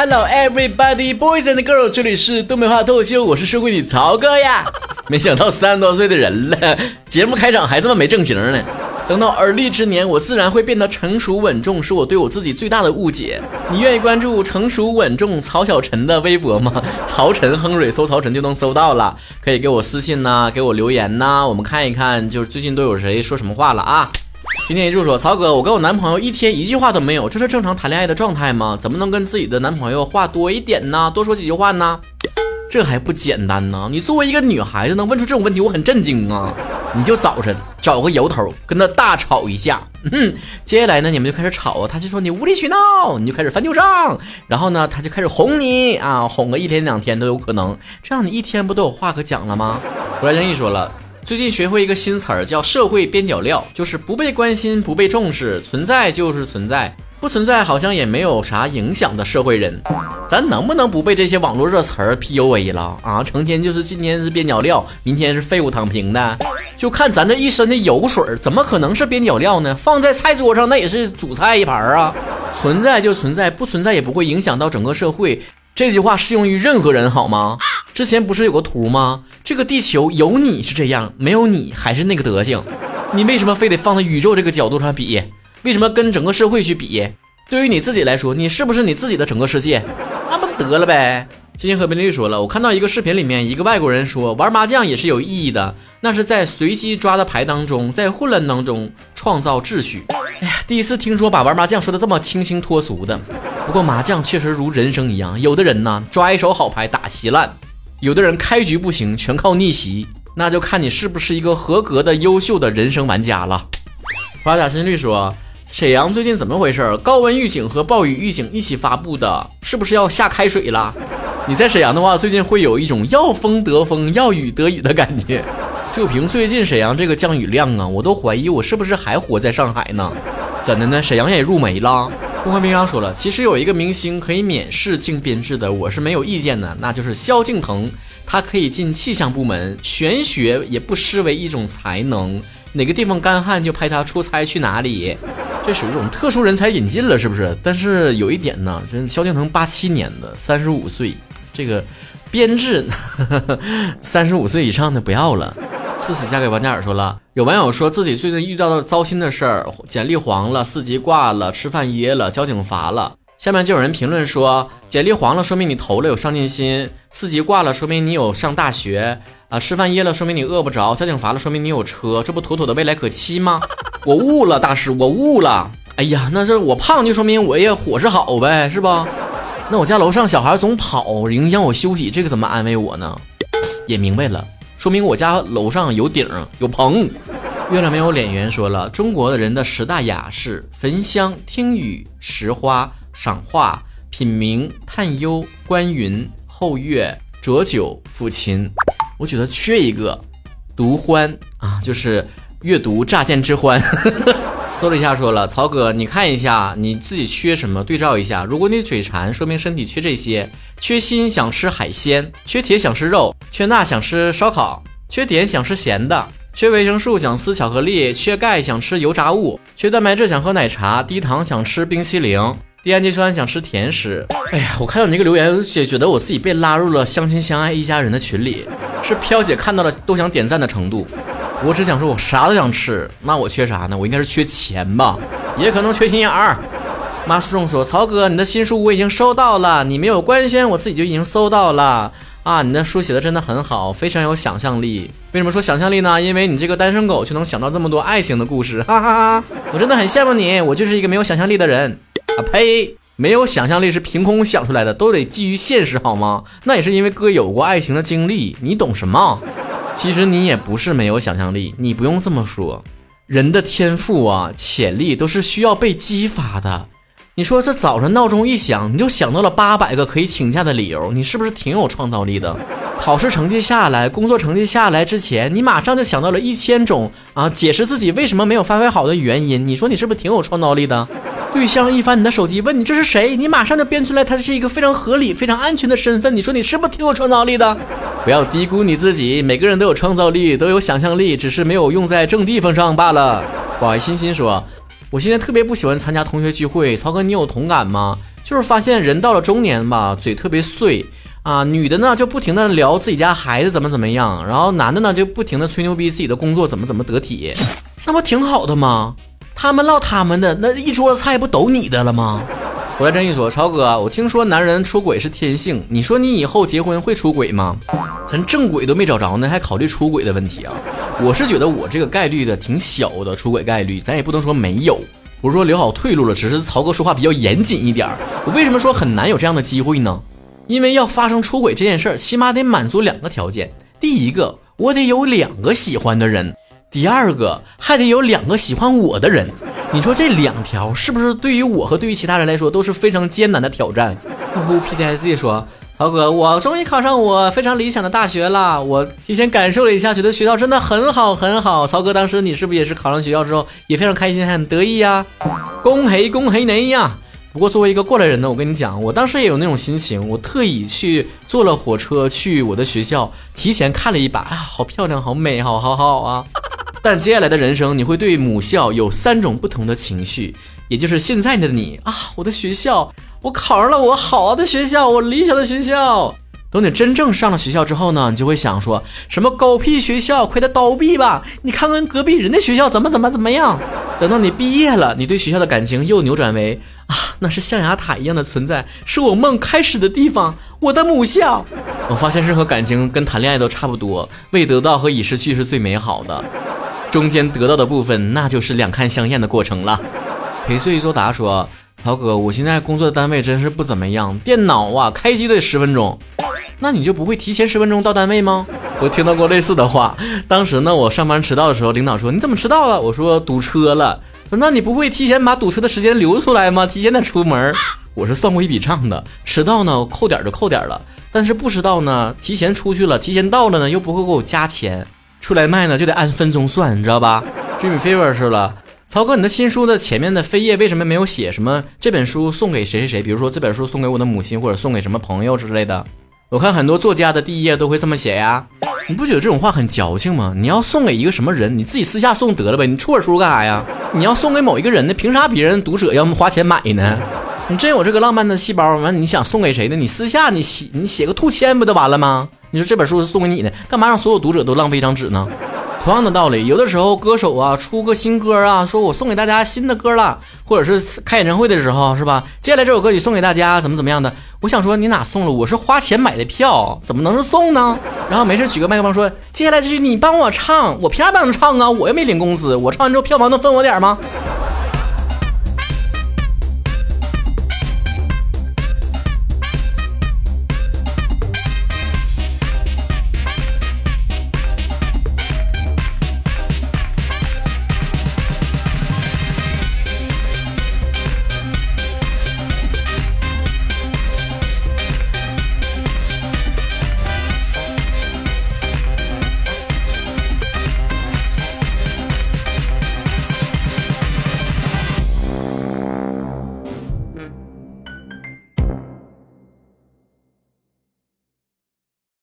Hello everybody, boys and girls，这里是东北话脱口秀，我是社会女曹哥呀。没想到三十多岁的人了，节目开场还这么没正形呢。等到而立之年，我自然会变得成熟稳重，是我对我自己最大的误解。你愿意关注成熟稳重曹小晨的微博吗？曹晨亨瑞，搜曹晨就能搜到了。可以给我私信呐，给我留言呐，我们看一看，就是最近都有谁说什么话了啊？今天一柱说：“曹哥，我跟我男朋友一天一句话都没有，这是正常谈恋爱的状态吗？怎么能跟自己的男朋友话多一点呢？多说几句话呢？这还不简单呢？你作为一个女孩子能问出这种问题，我很震惊啊！你就早晨找个由头跟他大吵一架，嗯，接下来呢，你们就开始吵，他就说你无理取闹，你就开始翻旧账，然后呢，他就开始哄你啊，哄个一天两天都有可能，这样你一天不都有话可讲了吗？”胡来生一说了。最近学会一个新词儿，叫社会边角料，就是不被关心、不被重视，存在就是存在，不存在好像也没有啥影响的社会人。咱能不能不被这些网络热词儿 PUA 了啊？成天就是今天是边角料，明天是废物躺平的，就看咱这一身的油水儿，怎么可能是边角料呢？放在菜桌上那也是主菜一盘啊！存在就存在，不存在也不会影响到整个社会。这句话适用于任何人，好吗？之前不是有个图吗？这个地球有你是这样，没有你还是那个德行。你为什么非得放在宇宙这个角度上比？为什么跟整个社会去比？对于你自己来说，你是不是你自己的整个世界？那不得了呗。今天和边绿说了，我看到一个视频里面，一个外国人说玩麻将也是有意义的，那是在随机抓的牌当中，在混乱当中创造秩序。哎呀，第一次听说把玩麻将说的这么清新脱俗的。不过麻将确实如人生一样，有的人呢抓一手好牌打稀烂，有的人开局不行，全靠逆袭，那就看你是不是一个合格的优秀的人生玩家了。花甲新绿说。沈阳最近怎么回事？高温预警和暴雨预警一起发布的，是不是要下开水了？你在沈阳的话，最近会有一种要风得风，要雨得雨的感觉。就凭最近沈阳这个降雨量啊，我都怀疑我是不是还活在上海呢？怎的呢？沈阳也入梅了？空幻冰霜说了，其实有一个明星可以免试进编制的，我是没有意见的，那就是萧敬腾，他可以进气象部门，玄学也不失为一种才能。哪个地方干旱就派他出差去哪里，这属于一种特殊人才引进了，是不是？但是有一点呢，这萧敬腾八七年的，三十五岁，这个编制 三十五岁以上的不要了。自此嫁给王嘉尔说了，有网友说自己最近遇到的糟心的事儿，简历黄了，四级挂了，吃饭噎了，交警罚了。下面就有人评论说，简历黄了说明你投了有上进心，四级挂了说明你有上大学啊，吃饭噎了说明你饿不着，交警罚了说明你有车，这不妥妥的未来可期吗？我悟了，大师，我悟了。哎呀，那是我胖就说明我也伙食好呗，是吧？那我家楼上小孩总跑影响我休息，这个怎么安慰我呢？也明白了，说明我家楼上有顶有棚。月亮没有脸圆说了，中国的人的十大雅事焚香、听雨、拾花。赏画、品茗、探幽、观云、后月、酌酒、抚琴，我觉得缺一个，独欢啊，就是阅读乍见之欢。搜了一下，说了，曹哥，你看一下你自己缺什么，对照一下。如果你嘴馋，说明身体缺这些：缺锌想吃海鲜，缺铁想吃肉，缺钠想吃烧烤，缺碘想吃咸的，缺维生素想吃巧克力，缺钙想吃油炸物，缺蛋白质想喝奶茶，低糖想吃冰淇淋。低氨基酸想吃甜食，哎呀，我看到你这个留言，也觉得我自己被拉入了相亲相爱一家人的群里，是飘姐看到了都想点赞的程度。我只想说，我啥都想吃，那我缺啥呢？我应该是缺钱吧，也可能缺心眼儿。Mushroom 说：“曹哥，你的新书我已经收到了，你没有官宣，我自己就已经搜到了啊！你的书写的真的很好，非常有想象力。为什么说想象力呢？因为你这个单身狗就能想到这么多爱情的故事，哈哈哈！我真的很羡慕你，我就是一个没有想象力的人。”啊呸！没有想象力是凭空想出来的，都得基于现实好吗？那也是因为哥有过爱情的经历，你懂什么？其实你也不是没有想象力，你不用这么说。人的天赋啊、潜力都是需要被激发的。你说这早上闹钟一响，你就想到了八百个可以请假的理由，你是不是挺有创造力的？考试成绩下来，工作成绩下来之前，你马上就想到了一千种啊解释自己为什么没有发挥好的原因。你说你是不是挺有创造力的？对象一翻你的手机，问你这是谁，你马上就编出来他是一个非常合理、非常安全的身份。你说你是不是挺有创造力的？不要低估你自己，每个人都有创造力，都有想象力，只是没有用在正地方上罢了。宝爱欣欣说。我现在特别不喜欢参加同学聚会，曹哥，你有同感吗？就是发现人到了中年吧，嘴特别碎啊。女的呢就不停的聊自己家孩子怎么怎么样，然后男的呢就不停的吹牛逼自己的工作怎么怎么得体，那不挺好的吗？他们唠他们的，那一桌子菜不都你的了吗？回来这一说，超哥，我听说男人出轨是天性，你说你以后结婚会出轨吗？咱正轨都没找着呢，还考虑出轨的问题啊？我是觉得我这个概率的挺小的，出轨概率，咱也不能说没有。不是说留好退路了，只是曹哥说话比较严谨一点我为什么说很难有这样的机会呢？因为要发生出轨这件事儿，起码得满足两个条件。第一个，我得有两个喜欢的人；第二个，还得有两个喜欢我的人。你说这两条是不是对于我和对于其他人来说都是非常艰难的挑战？呼呼 P T S D 说。曹哥，我终于考上我非常理想的大学了。我提前感受了一下，觉得学校真的很好很好。曹哥，当时你是不是也是考上学校之后也非常开心，很得意呀？恭喜恭喜你呀！不过作为一个过来人呢，我跟你讲，我当时也有那种心情，我特意去坐了火车去我的学校，提前看了一把，啊，好漂亮，好美，好好好啊！但接下来的人生，你会对母校有三种不同的情绪，也就是现在的你啊，我的学校。我考上了我好的学校，我理想的学校。等你真正上了学校之后呢，你就会想说什么狗屁学校，快点倒闭吧！你看看隔壁人的学校怎么怎么怎么样。等到你毕业了，你对学校的感情又扭转为啊，那是象牙塔一样的存在，是我梦开始的地方，我的母校。我发现任何感情跟谈恋爱都差不多，未得到和已失去是最美好的，中间得到的部分那就是两看相厌的过程了。陪睡作答说。曹哥，我现在工作的单位真是不怎么样，电脑啊开机得十分钟，那你就不会提前十分钟到单位吗？我听到过类似的话。当时呢，我上班迟到的时候，领导说你怎么迟到了？我说堵车了。说那你不会提前把堵车的时间留出来吗？提前点出门。我是算过一笔账的，迟到呢扣点就扣点了，但是不迟到呢，提前出去了，提前到了呢又不会给我加钱，出来卖呢就得按分钟算，你知道吧？Dream Fever 是了。曹哥，你的新书的前面的扉页为什么没有写什么这本书送给谁谁谁？比如说这本书送给我的母亲，或者送给什么朋友之类的。我看很多作家的第一页都会这么写呀，你不觉得这种话很矫情吗？你要送给一个什么人，你自己私下送得了呗，你出本书干啥呀？你要送给某一个人呢，凭啥别人读者要花钱买呢？你真有这个浪漫的细胞，完你想送给谁呢？你私下你写你写个兔签不就完了吗？你说这本书是送给你的，干嘛让所有读者都浪费一张纸呢？同样的道理，有的时候歌手啊出个新歌啊，说我送给大家新的歌了，或者是开演唱会的时候，是吧？接下来这首歌曲送给大家，怎么怎么样的？我想说你哪送了？我是花钱买的票，怎么能是送呢？然后没事举个麦克风说，接下来这句你帮我唱，我凭啥帮你唱啊？我又没领工资，我唱完之后票房能分我点吗？